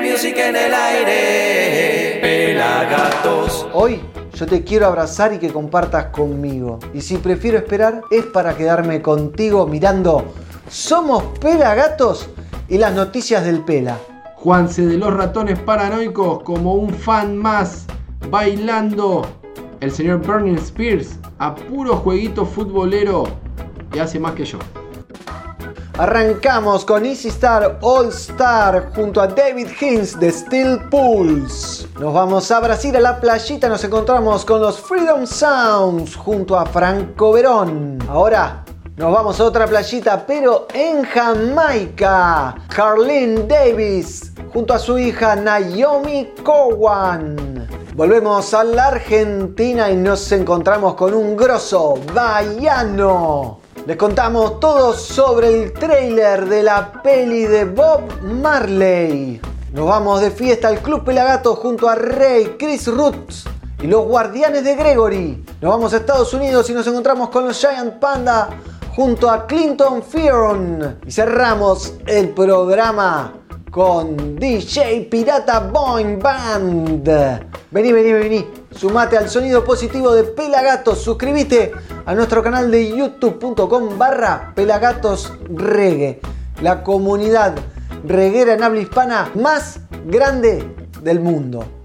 music en el aire. Pelagatos. Hoy yo te quiero abrazar y que compartas conmigo. Y si prefiero esperar, es para quedarme contigo mirando Somos Pelagatos y las noticias del Pela. Juanse de los ratones paranoicos como un fan más, bailando el señor Burning Spears a puro jueguito futbolero y hace más que yo. Arrancamos con Easy Star All Star junto a David Hinz de Steel Pools. Nos vamos a Brasil a la playita, nos encontramos con los Freedom Sounds junto a Franco Verón. Ahora nos vamos a otra playita, pero en Jamaica. Carlene Davis junto a su hija Naomi Cowan. Volvemos a la Argentina y nos encontramos con un grosso Baiano. Les contamos todo sobre el trailer de la peli de Bob Marley. Nos vamos de fiesta al Club Pelagato junto a Rey, Chris Roots y los Guardianes de Gregory. Nos vamos a Estados Unidos y nos encontramos con los Giant Panda junto a Clinton Fearon. Y cerramos el programa con DJ Pirata Boing Band. Vení, vení, vení. Sumate al sonido positivo de Pelagatos. Suscríbete a nuestro canal de youtube.com barra Pelagatos Reggae. La comunidad reguera en habla hispana más grande del mundo.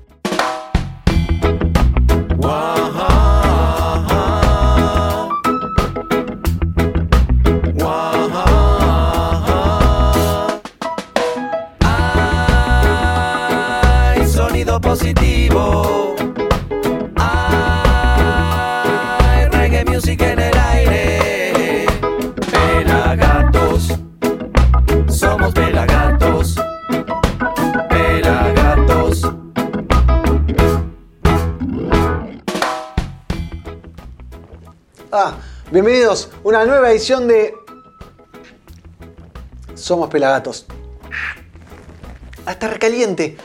Bienvenidos a una nueva edición de Somos Pelagatos. Ah, está recaliente.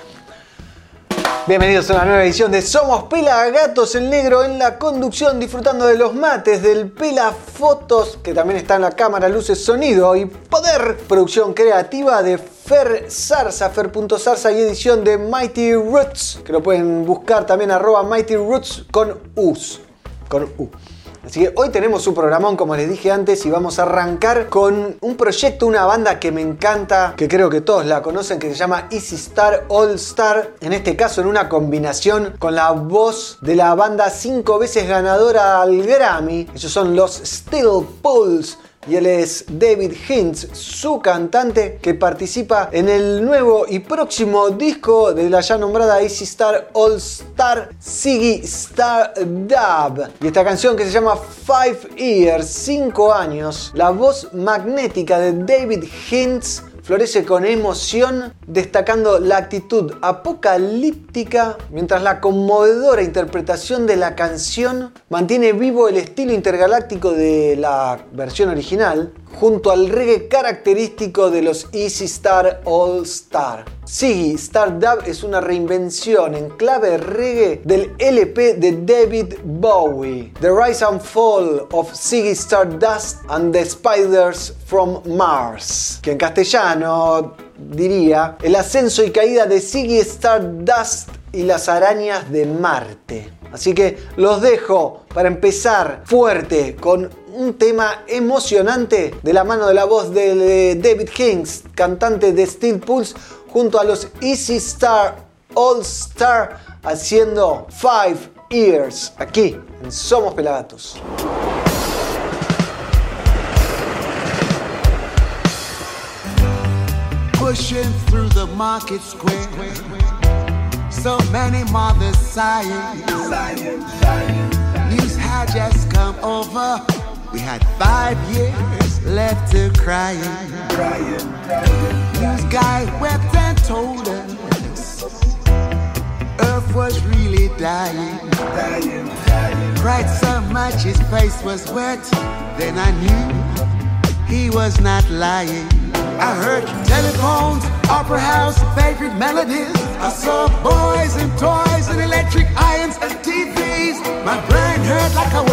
Bienvenidos a una nueva edición de Somos Pelagatos, el negro en la conducción, disfrutando de los mates, del Pela Fotos, que también está en la cámara, luces, sonido y poder. Producción creativa de Fer Zarza, Fer.zarza y edición de Mighty Roots, que lo pueden buscar también arroba Mighty Roots con U's. Con U. Así que hoy tenemos un programón, como les dije antes, y vamos a arrancar con un proyecto, una banda que me encanta, que creo que todos la conocen, que se llama Easy Star All Star. En este caso, en una combinación con la voz de la banda cinco veces ganadora al Grammy. Ellos son los Steel Pulse. Y él es David Hintz, su cantante, que participa en el nuevo y próximo disco de la ya nombrada Easy Star All Star, Siggy Star Dub. Y esta canción que se llama Five Years, 5 años, la voz magnética de David Hintz florece con emoción, destacando la actitud apocalíptica, mientras la conmovedora interpretación de la canción mantiene vivo el estilo intergaláctico de la versión original, junto al reggae característico de los Easy Star All Star. Sí, Star Dub es una reinvención en clave reggae del LP de David Bowie, The Rise and Fall of Ziggy Stardust and the Spiders from Mars, que en castellano diría el ascenso y caída de Ziggy Stardust y las arañas de Marte. Así que los dejo para empezar fuerte con un tema emocionante de la mano de la voz de David Kings, cantante de Steel Pulse, junto a los Easy Star All Star haciendo Five Years aquí en Somos Pelagatos. pushing through the market square. So many mothers sighing. News had just come over. We had five years left to crying. News guy wept and told us Earth was really dying. Cried so much his face was wet. Then I knew he was not lying. I heard telephones, opera house, favorite melodies. I saw boys and toys and electric irons and TVs. My brain hurt like a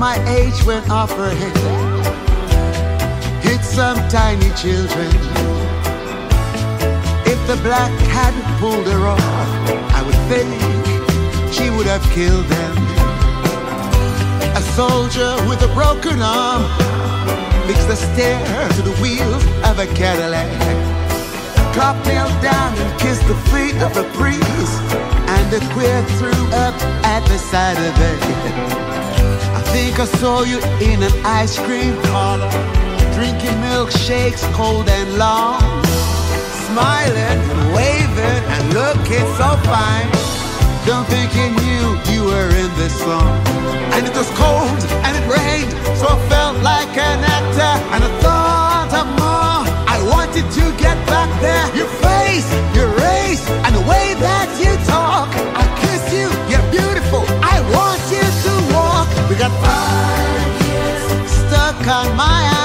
my age went off her head. Hit some tiny children. If the black hadn't pulled her off, I would think she would have killed them. A soldier with a broken arm Makes the stair to the wheels of a Cadillac. Cop knelt down and kissed the feet of the priest, and the queer threw up at the side of it. Think I saw you in an ice cream parlor, drinking milkshakes cold and long, smiling and waving and looking so fine. Don't think you knew you were in this song. And it was cold and it rained, so I felt like an actor. And I thought of more. I wanted to get back there. Your face, your race, and the way that you got five years stuck on my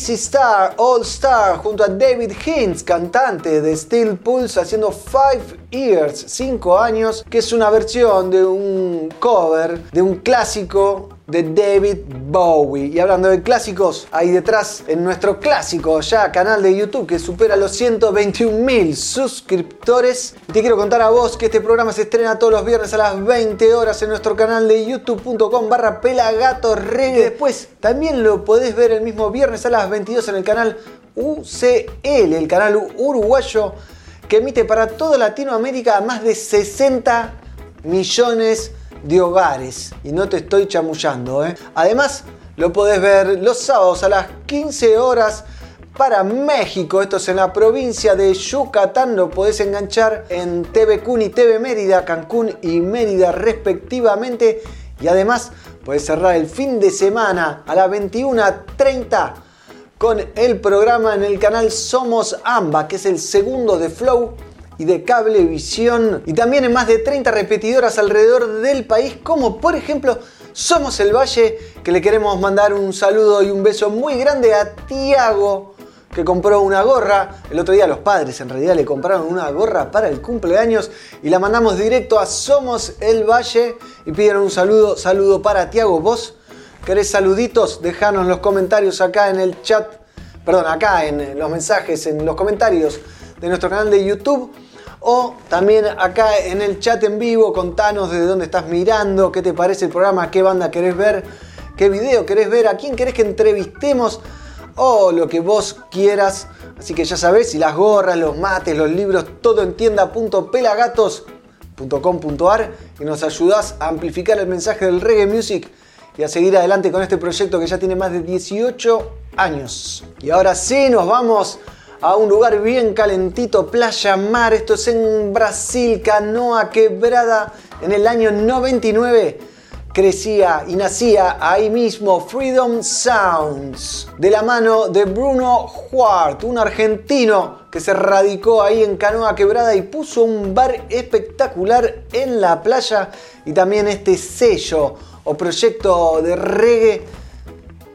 Disfrutábamos de Easy Star, All Star, junto a David Hintz, cantante de Steel Pulse, haciendo Five Years, 5 años, que es una versión de un cover de un clásico de David Bowie. Y hablando de clásicos, ahí detrás en nuestro clásico ya canal de YouTube que supera los 121 mil suscriptores. Y te quiero contar a vos que este programa se estrena todos los viernes a las 20 horas en nuestro canal de youtube.com barra pelagatorreggae. Después también lo podés ver el mismo viernes a las 22 en el canal UCL, el canal uruguayo que emite para toda Latinoamérica a más de 60 millones de hogares. Y no te estoy chamullando. ¿eh? Además, lo podés ver los sábados a las 15 horas para México. Esto es en la provincia de Yucatán. Lo podés enganchar en TV Cun y TV Mérida, Cancún y Mérida respectivamente. Y además, podés cerrar el fin de semana a las 21.30 con el programa en el canal Somos Amba, que es el segundo de Flow y de Cablevisión. Y también en más de 30 repetidoras alrededor del país, como por ejemplo Somos el Valle, que le queremos mandar un saludo y un beso muy grande a Tiago, que compró una gorra. El otro día los padres en realidad le compraron una gorra para el cumpleaños y la mandamos directo a Somos el Valle y pidieron un saludo, saludo para Tiago. ¿Vos querés saluditos? Dejanos los comentarios acá en el chat, perdón, acá en los mensajes, en los comentarios de nuestro canal de YouTube. O también acá en el chat en vivo, contanos de dónde estás mirando, qué te parece el programa, qué banda querés ver, qué video querés ver, a quién querés que entrevistemos o lo que vos quieras. Así que ya sabés, si las gorras, los mates, los libros, todo en tienda.pelagatos.com.ar y nos ayudás a amplificar el mensaje del reggae music y a seguir adelante con este proyecto que ya tiene más de 18 años. Y ahora sí, nos vamos a un lugar bien calentito, playa mar. Esto es en Brasil, Canoa Quebrada, en el año 99. crecía y nacía ahí mismo Freedom Sounds, de la mano de Bruno Huart, un argentino que se radicó ahí en Canoa Quebrada y puso un bar espectacular en la playa y también este sello o proyecto de reggae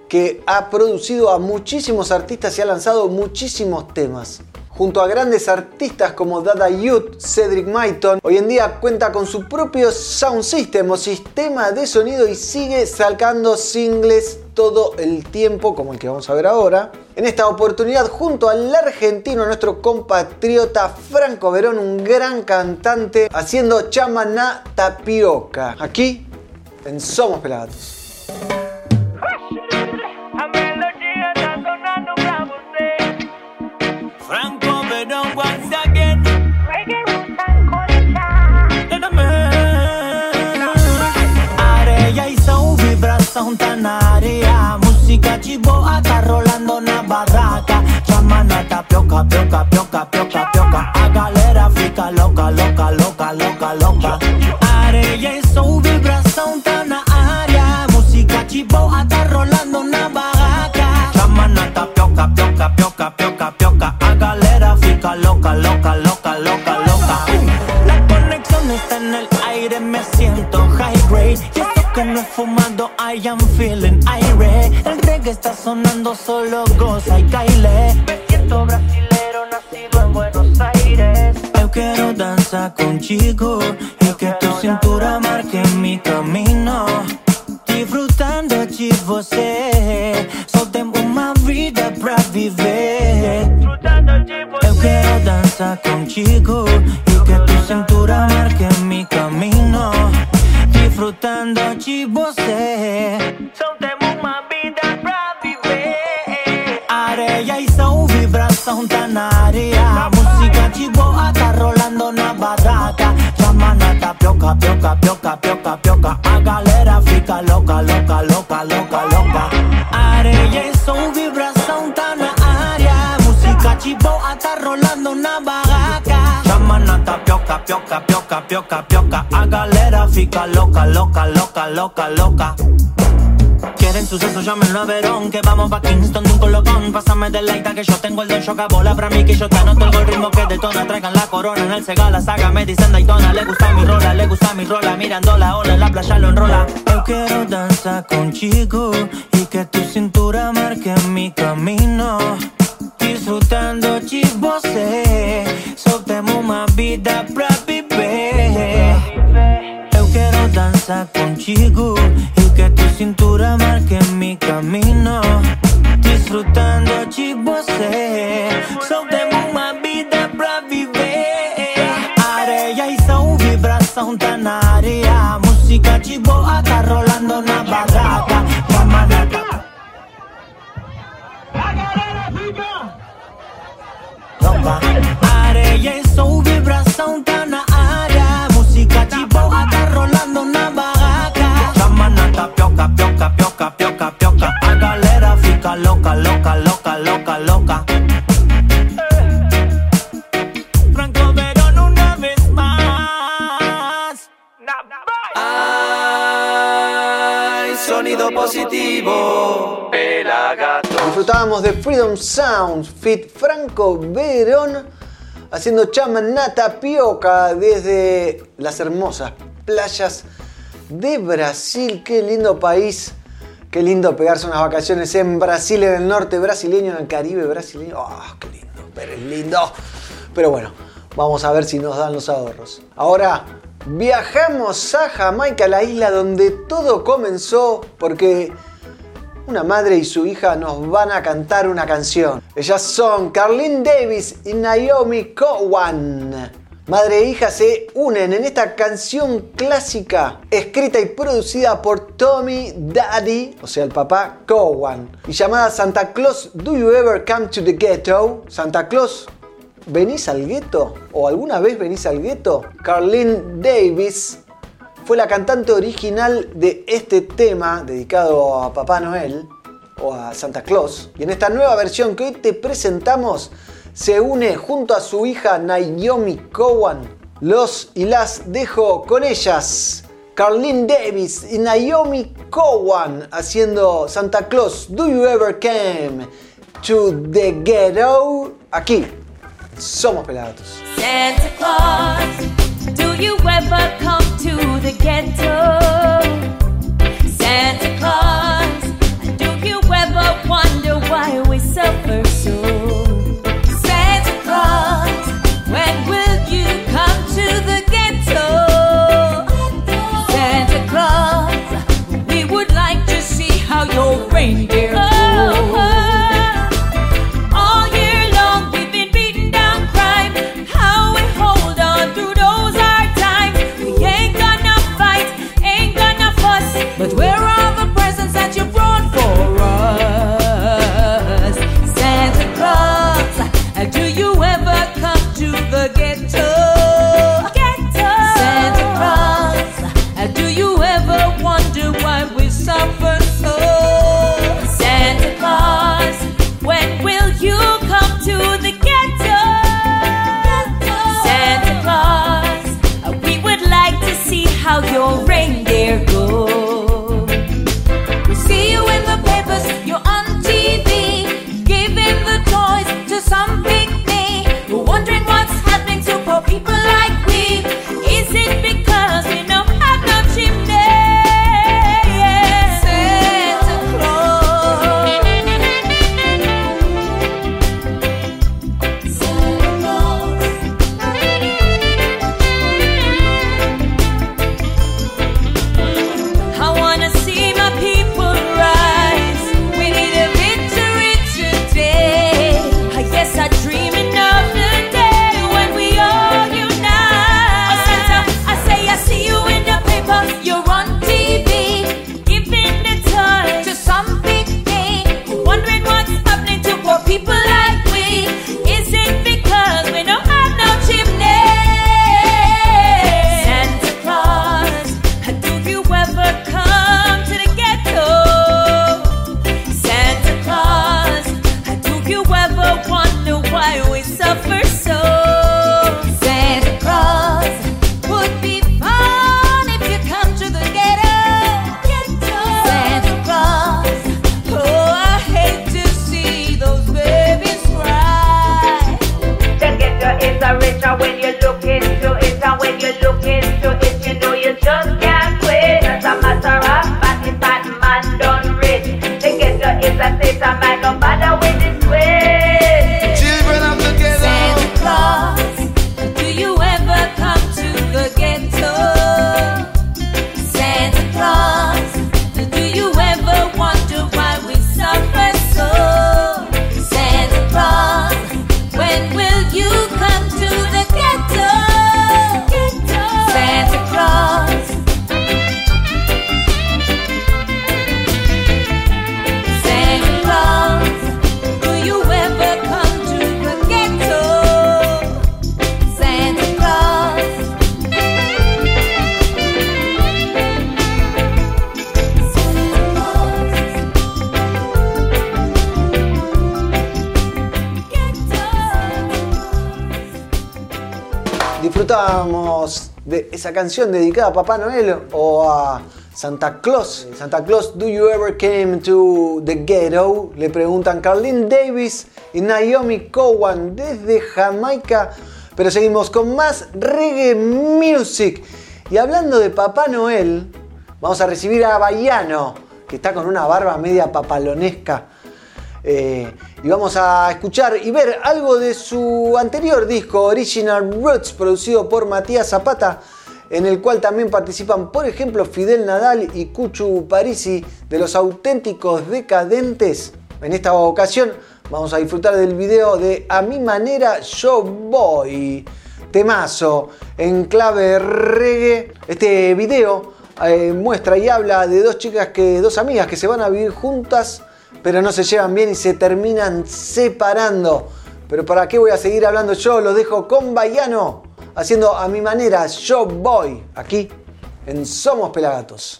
que ha producido a muchísimos artistas y ha lanzado muchísimos temas junto a grandes artistas como Dada Youth, Cedric Maiton, hoy en día cuenta con su propio sound system o sistema de sonido y sigue sacando singles todo el tiempo, como el que vamos a ver ahora. En esta oportunidad, junto al argentino, nuestro compatriota Franco Verón, un gran cantante, haciendo chamaná tapioca. Aquí, en Somos Pelagatos. Santanaria Música chiboa, está rolando me dicen Daytona Le gusta mi rola, le gusta mi rola. Mirando la ola en la playa lo enrola. Yo quiero danzar contigo Y que tu cintura marque mi camino. Disfrutando de você Só temos uma vida pra viver Eu quero dançar contigo E que tu cintura marque mi camino. Disfrutando de você Só temos uma vida vibração tá na área Música de boa tá rolando na barraca. Camarada Loca Areia e som, vibração tá na área Música de boa tá rolando na barraca. Chama na tapioca, pioca, pioca, pioca, pioca. A galera fica louca, louca, louca, louca, louca sonido positivo. Pelagato. Disfrutábamos de Freedom Sounds, Fit Franco Verón, haciendo chamanata pioca desde las hermosas playas de Brasil. Qué lindo país. Qué lindo pegarse unas vacaciones en Brasil, en el norte brasileño, en el Caribe brasileño. ¡Ah, qué lindo! Pero es lindo. Pero bueno, vamos a ver si nos dan los ahorros. Ahora viajamos a Jamaica, la isla donde todo comenzó, porque una madre y su hija nos van a cantar una canción. Ellas son Carlene Davis y Naomi Cowan. Madre e hija se unen en esta canción clásica escrita y producida por Tommy Daddy, o sea el papá Cowan, y llamada Santa Claus Do You Ever Come to the Ghetto? Santa Claus, ¿venís al gueto? ¿O alguna vez venís al gueto? Carlene Davis fue la cantante original de este tema dedicado a Papá Noel o a Santa Claus. Y en esta nueva versión que hoy te presentamos, se une junto a su hija Naomi Cowan. Los y las dejo con ellas Carlene Davis y Naomi Cowan haciendo Santa Claus. Do you ever came to the ghetto? Aquí somos pelagatos. Santa Claus, do you ever come to the ghetto? Santa Claus, do you ever wonder why we suffer so? Dedicada a Papá Noel o a Santa Claus. Santa Claus, ¿do you ever came to the ghetto? Le preguntan Carlene Davis y Naomi Cowan desde Jamaica. Pero seguimos con más reggae music. Y hablando de Papá Noel, vamos a recibir a Bayano, que está con una barba media papalonesca. Eh, y vamos a escuchar y ver algo de su anterior disco, Original Roots, producido por Matías Zapata, en el cual también participan, por ejemplo, Fidel Nadal y Cuchu Parisi de los auténticos decadentes. En esta ocasión vamos a disfrutar del video de A mi manera yo voy. Temazo en clave reggae. Este video eh, muestra y habla de dos chicas que, dos amigas que se van a vivir juntas pero no se llevan bien y se terminan separando. Pero ¿para qué voy a seguir hablando yo? Lo dejo con Bayano, haciendo a mi manera, yo voy, aquí en Somos Pelagatos.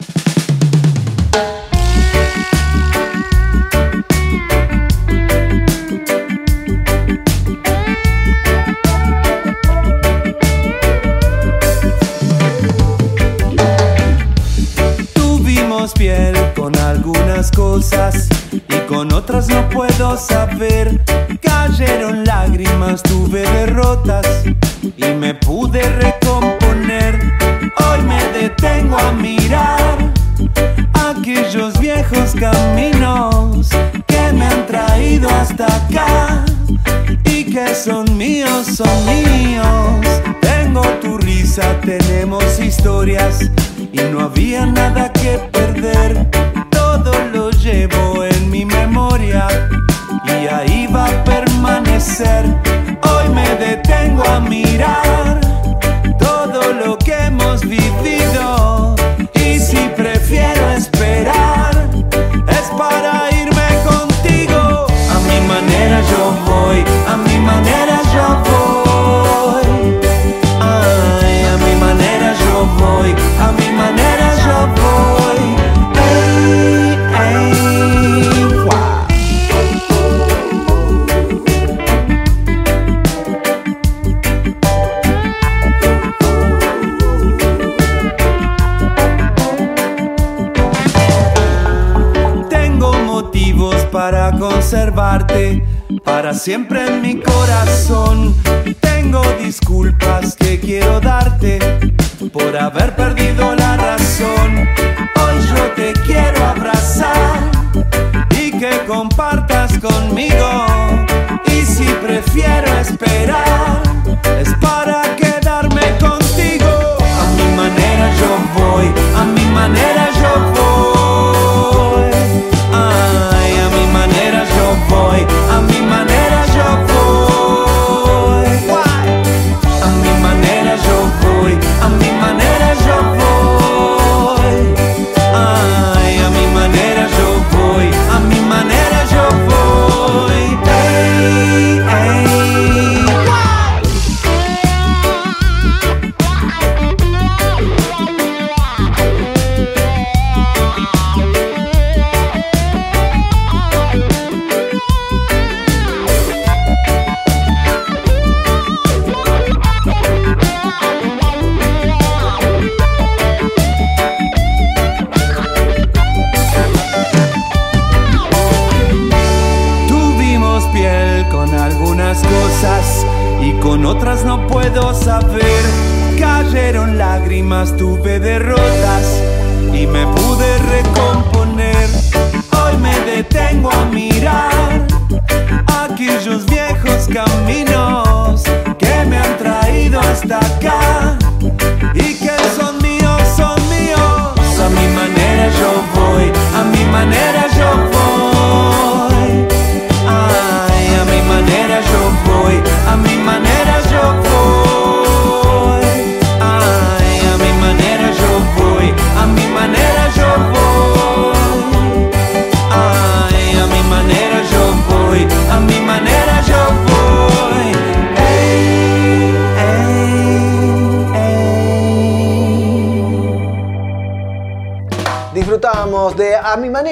Cosas y con otras no puedo saber. Cayeron lágrimas, tuve derrotas y me pude recomponer. Hoy me detengo a mirar aquellos viejos caminos que me han traído hasta acá y que son míos, son míos. Tengo tu risa, tenemos historias y no había nada que perder. Hoy me detengo a mirar siempre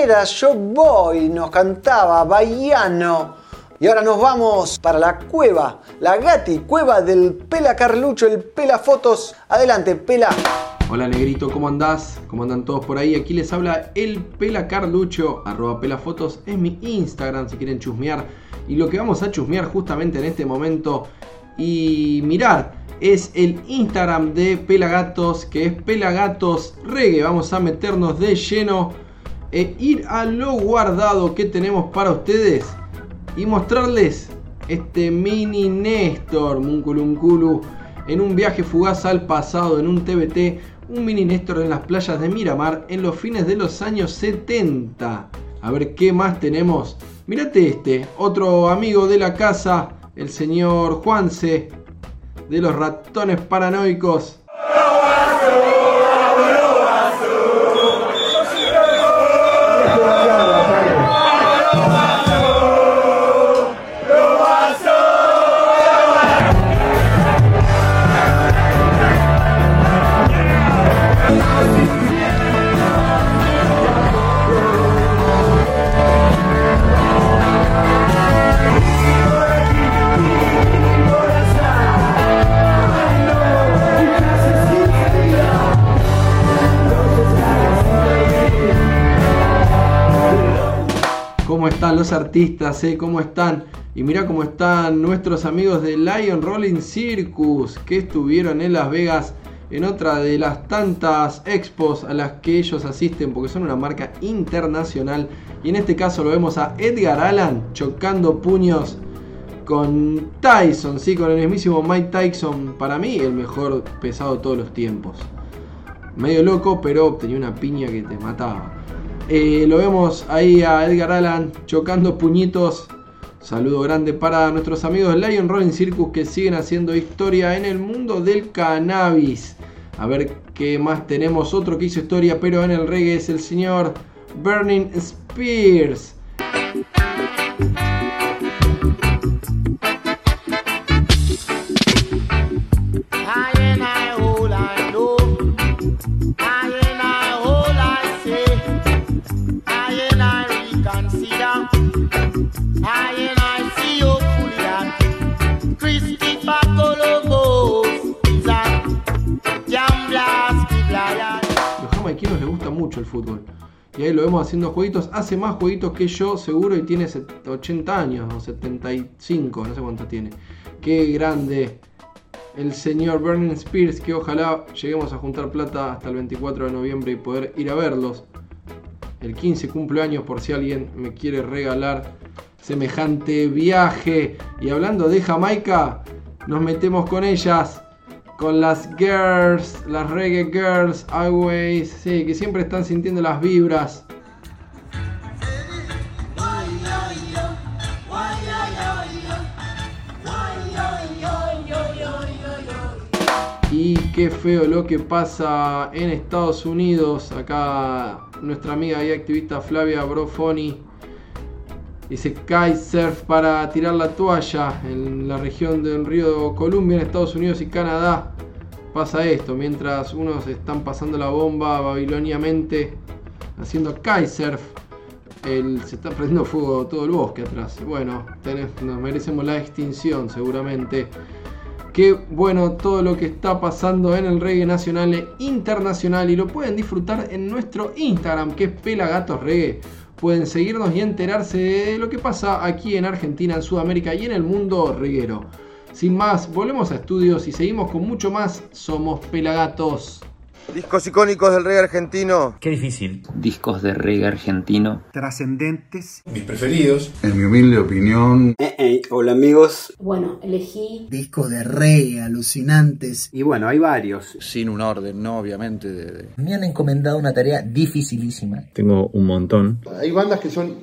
manera yo voy, nos cantaba Bahiano. Y ahora nos vamos para la cueva, la Gati, cueva del Pela Carlucho, el Pela Fotos. Adelante, Pela. Hola negrito, ¿cómo andás? ¿Cómo andan todos por ahí? Aquí les habla el Pela Carlucho, arroba pelafotos, es mi Instagram si quieren chusmear. Y lo que vamos a chusmear justamente en este momento y mirar es el Instagram de Pelagatos, que es Pelagatos Reggae. Vamos a meternos de lleno e ir a lo guardado que tenemos para ustedes y mostrarles este mini Néstor Munculunculu en un viaje fugaz al pasado en un TBT, un mini Néstor en las playas de Miramar en los fines de los años 70. A ver qué más tenemos. Mirate este, otro amigo de la casa, el señor Juanse de los ratones paranoicos. Artistas? Eh? ¿Cómo están? Y mira cómo están nuestros amigos de Lion Rolling Circus que estuvieron en Las Vegas en otra de las tantas expos a las que ellos asisten porque son una marca internacional. Y en este caso lo vemos a Edgar Allan chocando puños con Tyson, sí, con el mismísimo Mike Tyson. Para mí el mejor pesado de todos los tiempos. Medio loco, pero tenía una piña que te mataba. Eh, lo vemos ahí a Edgar Allan chocando puñitos. Saludo grande para nuestros amigos Lion Rolling Circus que siguen haciendo historia en el mundo del cannabis. A ver qué más tenemos. Otro que hizo historia, pero en el reggae es el señor Burning Spears. Y ahí lo vemos haciendo jueguitos. Hace más jueguitos que yo, seguro, y tiene set- 80 años o 75, no sé cuánto tiene. Qué grande el señor Burning Spears, que ojalá lleguemos a juntar plata hasta el 24 de noviembre y poder ir a verlos. El 15 cumpleaños por si alguien me quiere regalar semejante viaje. Y hablando de Jamaica, nos metemos con ellas. Con las girls, las reggae girls, always, sí, que siempre están sintiendo las vibras. Y qué feo lo que pasa en Estados Unidos. Acá nuestra amiga y activista Flavia Brofoni dice kitesurf para tirar la toalla en la región del río Columbia en Estados Unidos y Canadá. Pasa esto, mientras unos están pasando la bomba babiloniamente haciendo kitesurf, el- se está prendiendo fuego todo el bosque atrás. Bueno, tenés- nos merecemos la extinción seguramente. Qué bueno todo lo que está pasando en el reggae nacional e internacional y lo pueden disfrutar en nuestro Instagram que es Pelagatos Reggae. Pueden seguirnos y enterarse de lo que pasa aquí en Argentina, en Sudamérica y en el mundo reguero. Sin más, volvemos a estudios y seguimos con mucho más. Somos Pelagatos. Discos icónicos del reggae argentino. Qué difícil. discos de reggae argentino. trascendentes. Mis preferidos. En mi humilde opinión, hola amigos. Bueno, elegí Discos de reggae alucinantes. Y bueno, hay varios. sin un orden, ¿no? Obviamente. De, de- Me han encomendado una tarea dificilísima. Tengo un montón. Hay bandas que son.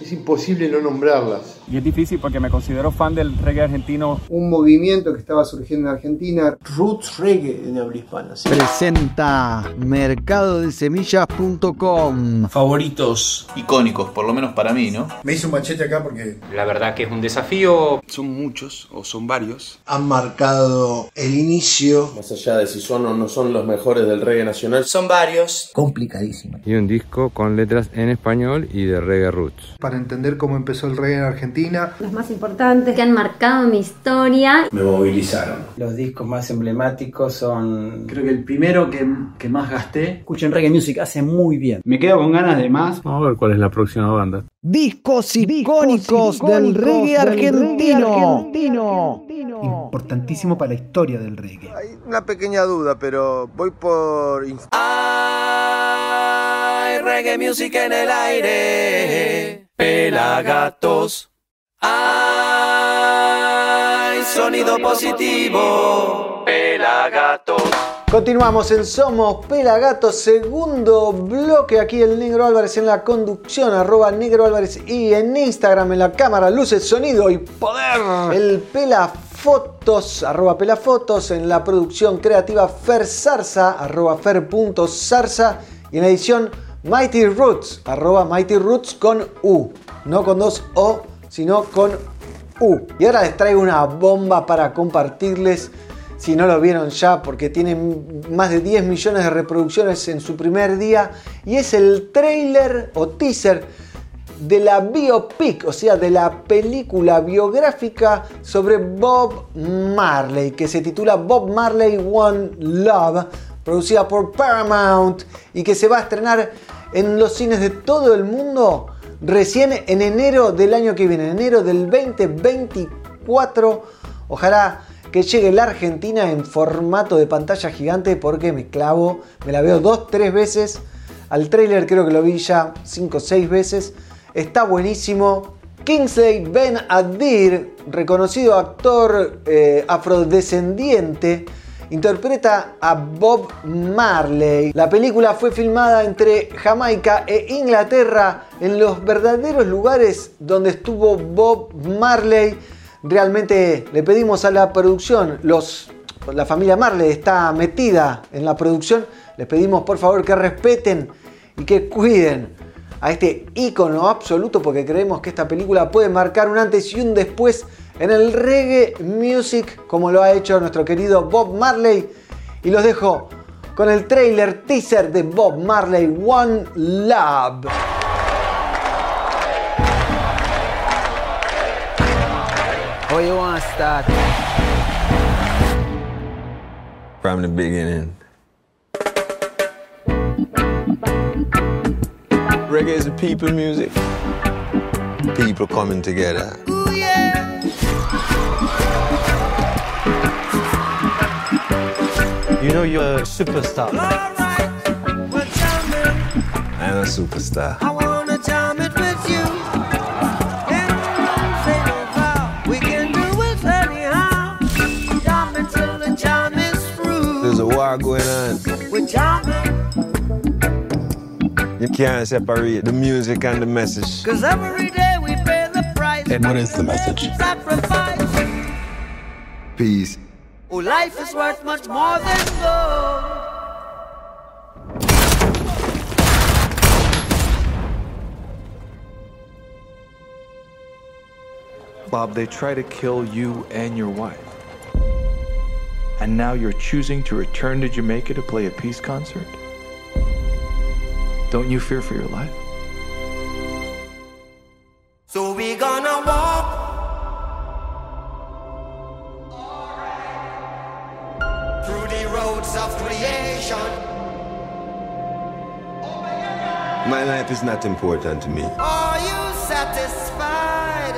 Es imposible no nombrarlas. Y es difícil porque me considero fan del reggae argentino. Un movimiento que estaba surgiendo en Argentina. Roots Reggae en habla hispana. ¿sí? Presenta mercadodesemillas.com. Favoritos. Icónicos, por lo menos para mí, ¿no? Me hice un machete acá porque. La verdad que es un desafío. Son muchos o son varios. Han marcado el inicio. Más allá de si son o no son los mejores del reggae nacional, son varios. Complicadísima. Y un disco con letras en español y de reggae roots. Para entender cómo empezó el reggae en Argentina. Los más importantes que han marcado mi historia. Me movilizaron. Los discos más emblemáticos son. Creo que el primero que, que más gasté. Escuchen reggae music, hace muy bien. Me quedo con ganas de más. Vamos a ver cuál es la próxima banda. Discos icónicos del reggae argentino. Importantísimo para la historia del reggae. Hay una pequeña duda, pero voy por. Hay reggae music en el aire. Pelagatos. Hay sonido positivo. Pelagatos. Continuamos en Somos Pelagatos, segundo bloque. Aquí el Negro Álvarez en la conducción, arroba Negro Álvarez y en Instagram en la cámara, luces, sonido y poder. El Pelafotos, arroba Pelafotos, en la producción creativa Fer Zarza, arroba Fer.zarza y en la edición Mighty Roots, arroba Mighty Roots con U, no con dos O, sino con U. Y ahora les traigo una bomba para compartirles si no lo vieron ya, porque tienen más de 10 millones de reproducciones en su primer día. Y es el trailer o teaser de la biopic, o sea, de la película biográfica sobre Bob Marley, que se titula Bob Marley One Love, producida por Paramount y que se va a estrenar en los cines de todo el mundo recién en enero del año que viene, en enero del 2024. Ojalá que llegue la Argentina en formato de pantalla gigante porque me clavo, me la veo dos, tres veces. Al trailer creo que lo vi ya cinco o seis veces. Está buenísimo. Kingsley Ben Adir, reconocido actor eh, afrodescendiente, interpreta a Bob Marley. La película fue filmada entre Jamaica e Inglaterra, en los verdaderos lugares donde estuvo Bob Marley. Realmente le pedimos a la producción, los, la familia Marley está metida en la producción, les pedimos por favor que respeten y que cuiden a este ícono absoluto porque creemos que esta película puede marcar un antes y un después en el reggae music como lo ha hecho nuestro querido Bob Marley. Y los dejo con el trailer teaser de Bob Marley One Love. How you want to start? From the beginning. Reggae is a people music. People coming together. You know you're a superstar. I'm a superstar. I wanna jam it with you. And say no how. We can do it anyhow. Jam it till the jam is through. There's a war going on. We're jamming. You can't separate the music and the message. Cause every day we pay the price. And what is the message? Sacrifice. Peace. Oh, life is worth much more than gold. Bob, they try to kill you and your wife. And now you're choosing to return to Jamaica to play a peace concert? Don't you fear for your life? My life is not important to me. Are you satisfied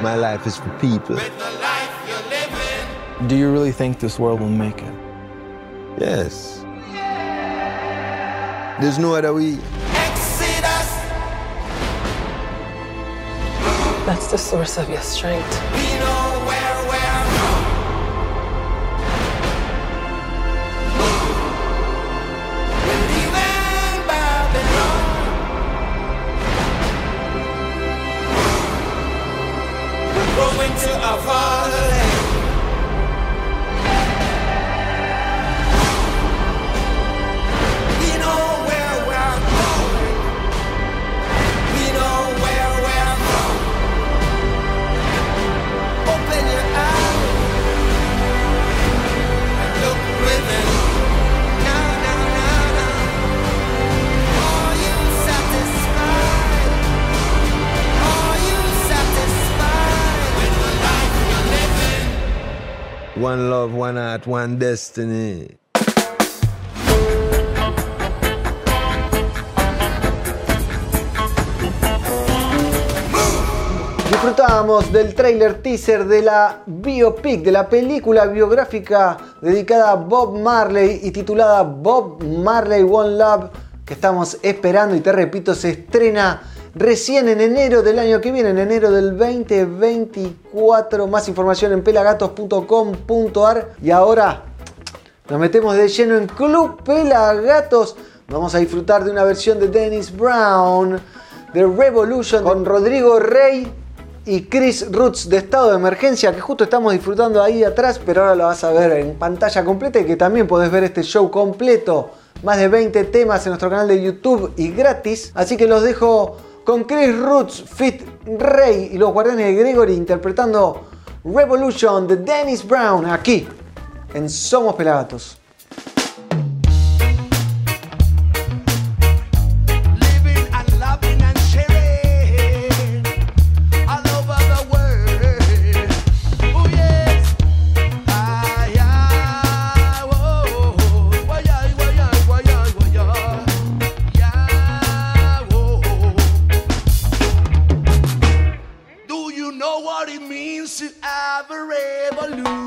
My life is for people. with the life you're living? Do you really think this world will make it? Yes. There's no other way. Exodus. That's the source of your strength. One love, one heart, one destiny. Disfrutábamos del trailer teaser de la biopic, de la película biográfica dedicada a Bob Marley y titulada Bob Marley One Love, que estamos esperando y te repito, se estrena recién en enero del año que viene, en enero del 2024. Más información en pelagatos.com.ar y ahora nos metemos de lleno en Club Pelagatos. Vamos a disfrutar de una versión de Dennis Brown, de Revolution, con Rodrigo Rey y Chris Roots de estado de emergencia, que justo estamos disfrutando ahí atrás, pero ahora lo vas a ver en pantalla completa y que también podés ver este show completo. Más de 20 temas en nuestro canal de YouTube y gratis. Así que los dejo con Chris Roots, Fit Rey y los Guardianes de Gregory interpretando Revolution de Dennis Brown aquí en Somos Pelagatos. revolution.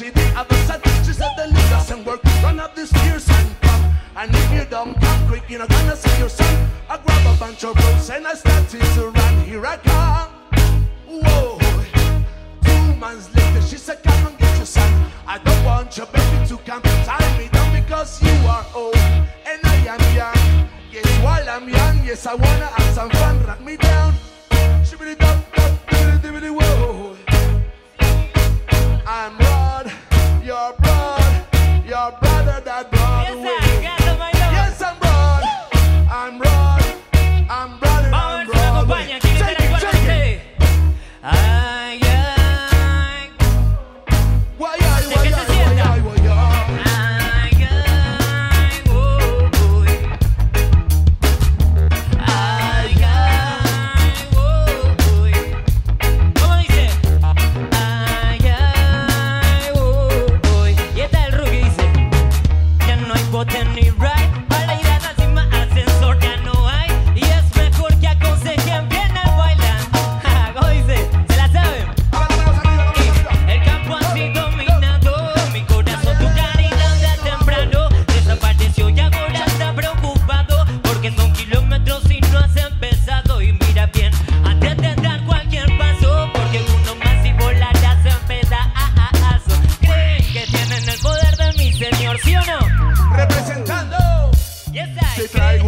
She have a son She said the lead doesn't work, run up the stairs and come And if you don't come quick, you're not gonna see your son. I grab a bunch of ropes and I started to run. Here I come, whoa. Two months later, she said come and get your son. I don't want your baby to come tie me down Because you are old. And I am young. Yes, while I'm young, yes, I wanna have some fun. Rock me down, shibbity dum dum, dibbity dibbity whoa I'm blood, your blood, your brother that.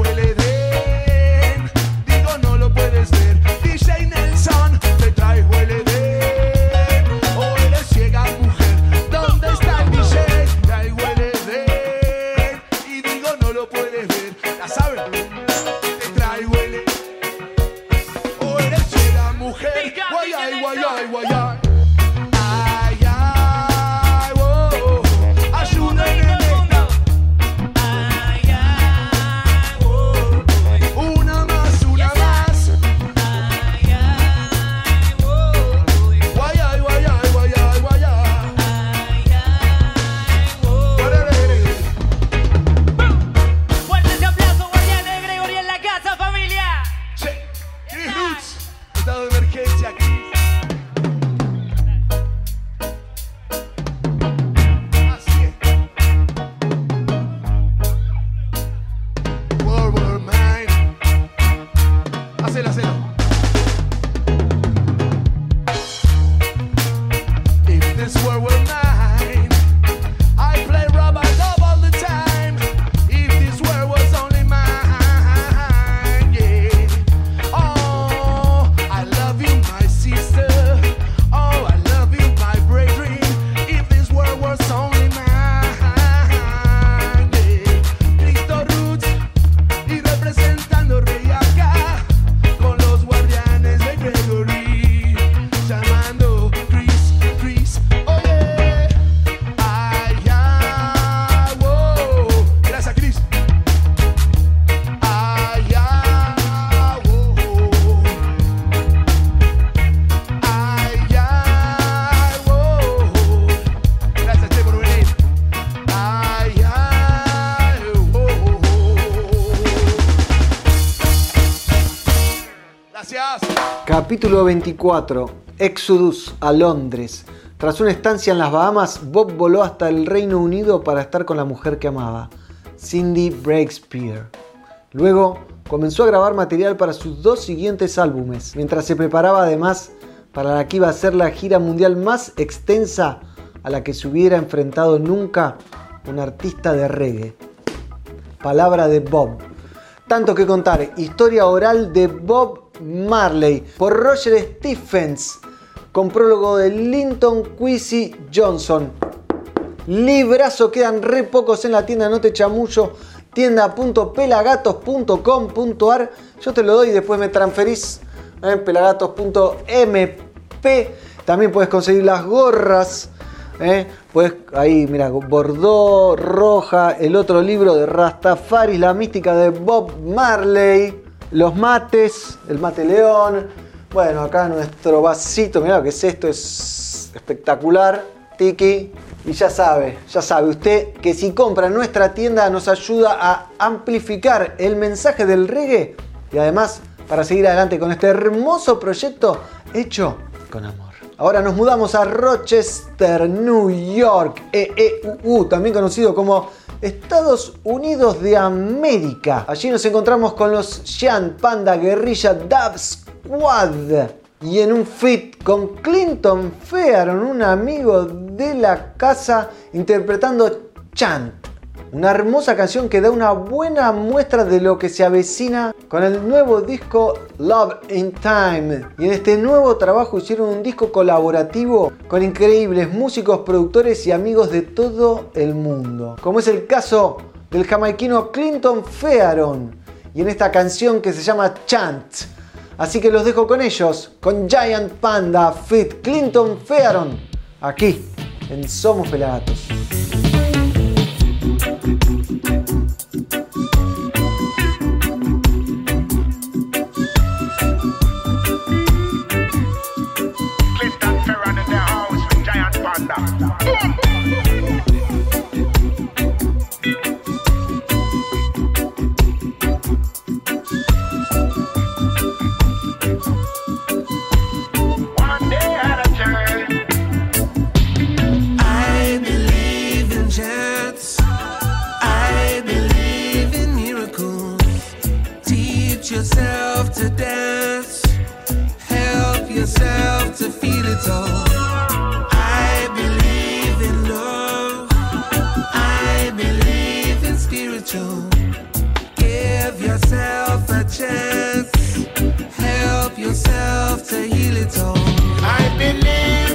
I Capítulo 24. Exodus a Londres. Tras una estancia en las Bahamas, Bob voló hasta el Reino Unido para estar con la mujer que amaba, Cindy Breakspear. Luego comenzó a grabar material para sus dos siguientes álbumes, mientras se preparaba además para la que iba a ser la gira mundial más extensa a la que se hubiera enfrentado nunca un artista de reggae. Palabra de Bob. Tanto que contar, historia oral de Bob Marley por Roger Stephens, con prólogo de Linton Quincy Johnson. Librazo, quedan re pocos en la tienda, no te chamullo. Tienda.pelagatos.com.ar. Yo te lo doy y después me transferís en pelagatos.mp. También puedes conseguir las gorras. ¿eh? Puedes, ahí, mira, Bordeaux, Roja, el otro libro de Rastafari, la mística de Bob Marley, los mates, el mate león, Bueno, acá nuestro vasito, mirá lo que es esto, es espectacular. Tiki. Y ya sabe, ya sabe usted que si compra en nuestra tienda nos ayuda a amplificar el mensaje del reggae y además para seguir adelante con este hermoso proyecto hecho con amor. Ahora nos mudamos a Rochester, New York, EEUU, también conocido como Estados Unidos de América. Allí nos encontramos con los Jean Panda Guerrilla Dub Squad. Y en un fit con Clinton Fearon, un amigo de la casa, interpretando Chant. Una hermosa canción que da una buena muestra de lo que se avecina con el nuevo disco Love in Time. Y en este nuevo trabajo hicieron un disco colaborativo con increíbles músicos, productores y amigos de todo el mundo. Como es el caso del jamaiquino Clinton Fearon. Y en esta canción que se llama Chant. Así que los dejo con ellos, con Giant Panda Fit Clinton Fearon, aquí en Somos Pelagatos. Thank you. To dance. Help yourself to feel it all. I believe in love. I believe in spiritual. Give yourself a chance. Help yourself to heal it all. I believe.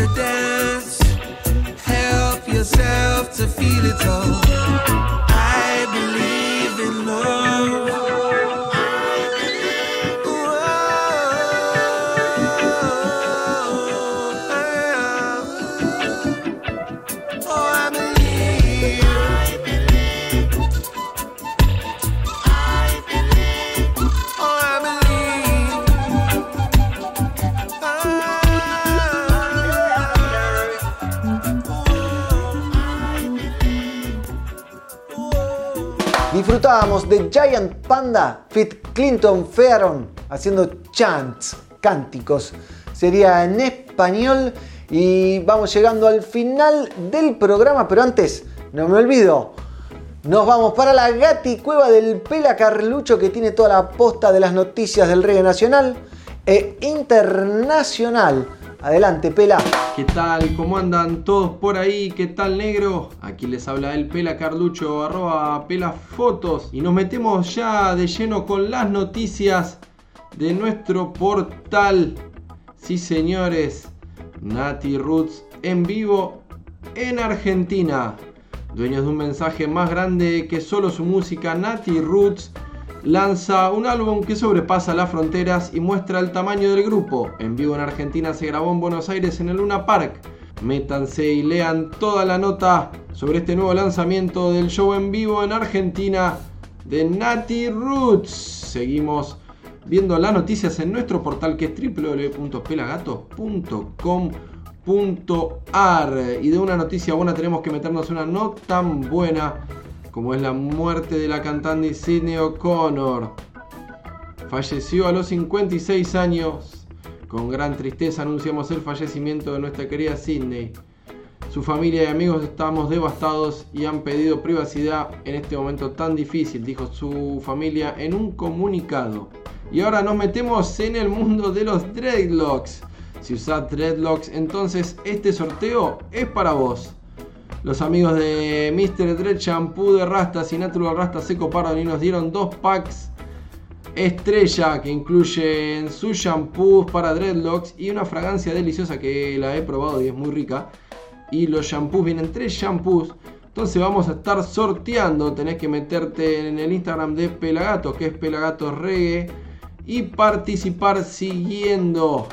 To dance. Help yourself to feel it I Disfrutábamos de Giant Panda Fit Clinton Fearon haciendo chants, cánticos. Sería en español y vamos llegando al final del programa, pero antes, no me olvido, nos vamos para la Gati Cueva del Pela Carlucho que tiene toda la posta de las noticias del reggae nacional e internacional. Adelante, Pela. ¿Qué tal? ¿Cómo andan todos por ahí? ¿Qué tal, negro? Aquí les habla el Pela Carlucho, arroba Pela Fotos. Y nos metemos ya de lleno con las noticias de nuestro portal. Sí, señores. Nati Roots en vivo en Argentina. Dueños de un mensaje más grande que solo su música, Nati Roots lanza un álbum que sobrepasa las fronteras y muestra el tamaño del grupo. En vivo en Argentina se grabó en Buenos Aires en el Luna Park. Métanse y lean toda la nota sobre este nuevo lanzamiento del show en vivo en Argentina de Nati Roots. Seguimos viendo las noticias en nuestro portal que es www.pelagatos.com.ar y de una noticia buena tenemos que meternos una no tan buena como es la muerte de la cantante Sidney O'Connor. Falleció a los 56 años. Con gran tristeza anunciamos el fallecimiento de nuestra querida Sidney. Su familia y amigos estamos devastados y han pedido privacidad en este momento tan difícil, dijo su familia en un comunicado. Y ahora nos metemos en el mundo de los dreadlocks. Si usas dreadlocks, entonces este sorteo es para vos. Los amigos de Mr. Dread Shampoo de Rastas y Natural Rastas se coparon y nos dieron dos packs estrella que incluyen sus shampoos para dreadlocks y una fragancia deliciosa que la he probado y es muy rica. Y los shampoos vienen tres shampoos. Entonces vamos a estar sorteando. Tenés que meterte en el Instagram de Pelagatos, que es Pelagatos Reggae, y participar siguiendo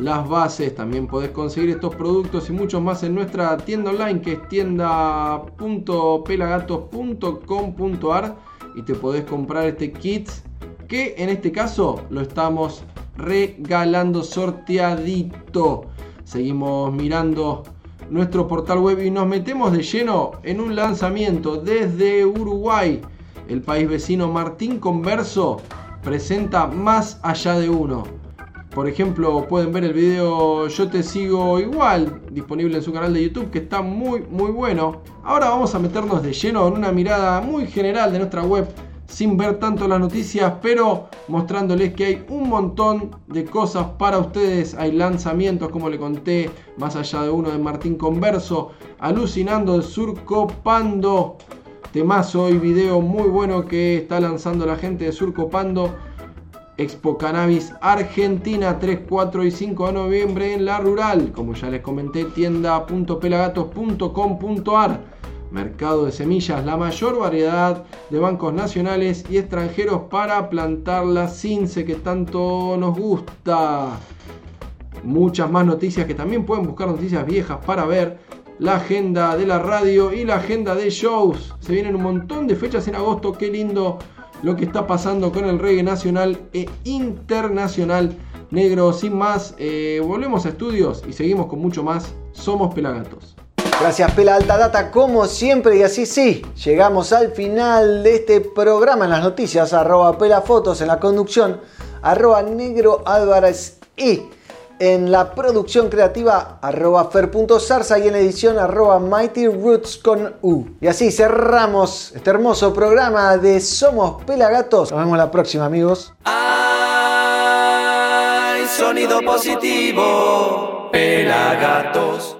las bases. También podés conseguir estos productos y muchos más en nuestra tienda online que es tienda.pelagatos.com.ar y te podés comprar este kit que en este caso lo estamos regalando sorteadito. Seguimos mirando nuestro portal web y nos metemos de lleno en un lanzamiento desde Uruguay. El país vecino Martín Converso presenta Más allá de uno. Por ejemplo, pueden ver el video Yo te sigo igual, disponible en su canal de YouTube, que está muy muy bueno. Ahora vamos a meternos de lleno en una mirada muy general de nuestra web, sin ver tanto las noticias, pero mostrándoles que hay un montón de cosas para ustedes. Hay lanzamientos, como le conté, más allá de uno de Martín Converso, alucinando el Surco Pando. Temazo y video muy bueno que está lanzando la gente de Surco Pando. Expo Cannabis Argentina 3, 4 y 5 de noviembre en la rural. Como ya les comenté, tienda.pelagatos.com.ar. Mercado de semillas, la mayor variedad de bancos nacionales y extranjeros para plantar la cince que tanto nos gusta. Muchas más noticias que también pueden buscar noticias viejas para ver. La agenda de la radio y la agenda de shows. Se vienen un montón de fechas en agosto. Qué lindo lo que está pasando con el reggae nacional e internacional negro. Sin más, eh, volvemos a estudios y seguimos con mucho más. Somos Pelagatos. Gracias Pela Alta Data como siempre y así sí, llegamos al final de este programa en las noticias, arroba Pela Fotos en la conducción, arroba Negro Álvarez y en la producción creativa arroba fer.zarza y en la edición arroba Mighty Roots con U. Y así cerramos este hermoso programa de Somos Pelagatos. Nos vemos la próxima amigos. Hay sonido positivo, pelagatos.